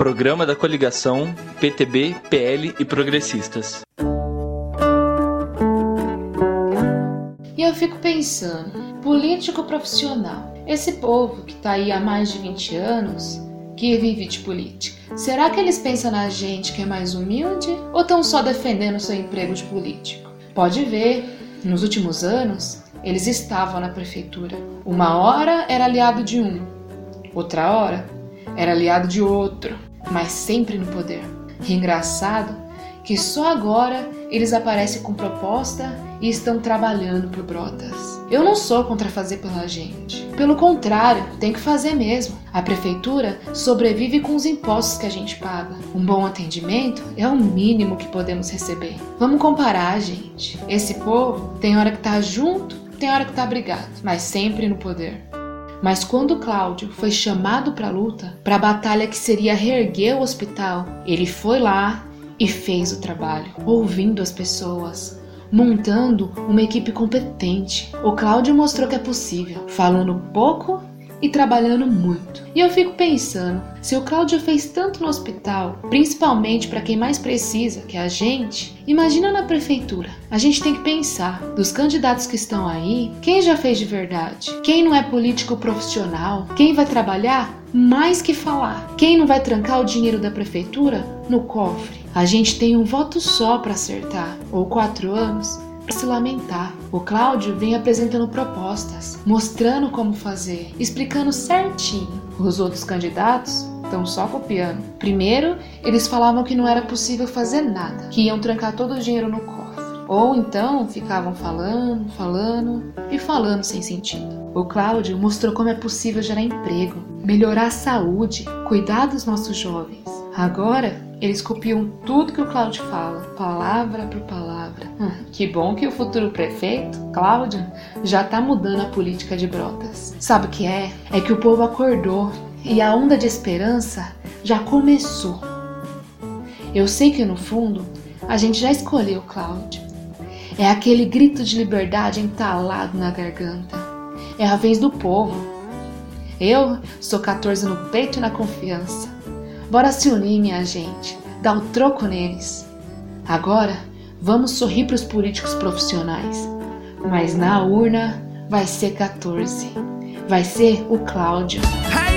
programa da coligação PTB, PL e Progressistas. E eu fico pensando, político profissional, esse povo que tá aí há mais de 20 anos, que vive de política, será que eles pensam na gente que é mais humilde ou estão só defendendo seu emprego de político? Pode ver, nos últimos anos, eles estavam na prefeitura. Uma hora era aliado de um, outra hora era aliado de outro, mas sempre no poder. E engraçado que só agora eles aparecem com proposta e estão trabalhando por Brotas. Eu não sou contra fazer pela gente. Pelo contrário, tem que fazer mesmo. A prefeitura sobrevive com os impostos que a gente paga. Um bom atendimento é o mínimo que podemos receber. Vamos comparar, gente. Esse povo tem hora que tá junto, tem hora que tá brigado, mas sempre no poder. Mas quando Cláudio foi chamado para a luta, para a batalha que seria reerguer o hospital, ele foi lá e fez o trabalho, ouvindo as pessoas, montando uma equipe competente. O Cláudio mostrou que é possível, falando pouco e trabalhando muito. E eu fico pensando, se o Cláudio fez tanto no hospital, principalmente para quem mais precisa, que é a gente, imagina na prefeitura. A gente tem que pensar, dos candidatos que estão aí, quem já fez de verdade? Quem não é político profissional? Quem vai trabalhar mais que falar? Quem não vai trancar o dinheiro da prefeitura no cofre? A gente tem um voto só para acertar, ou quatro anos, se lamentar. O Cláudio vem apresentando propostas, mostrando como fazer, explicando certinho. Os outros candidatos estão só copiando. Primeiro, eles falavam que não era possível fazer nada, que iam trancar todo o dinheiro no cofre. Ou então ficavam falando, falando e falando sem sentido. O Cláudio mostrou como é possível gerar emprego, melhorar a saúde, cuidar dos nossos jovens. Agora, eles copiam tudo que o Cláudio fala, palavra por palavra. Hum, que bom que o futuro prefeito, Cláudio, já tá mudando a política de Brotas. Sabe o que é? É que o povo acordou e a onda de esperança já começou. Eu sei que no fundo a gente já escolheu o Cláudio. É aquele grito de liberdade entalado na garganta. É a vez do povo. Eu sou 14 no peito e na confiança. Bora se unir, minha gente, dar o troco neles. Agora, vamos sorrir para os políticos profissionais. Mas na urna vai ser 14. Vai ser o Cláudio. Hey!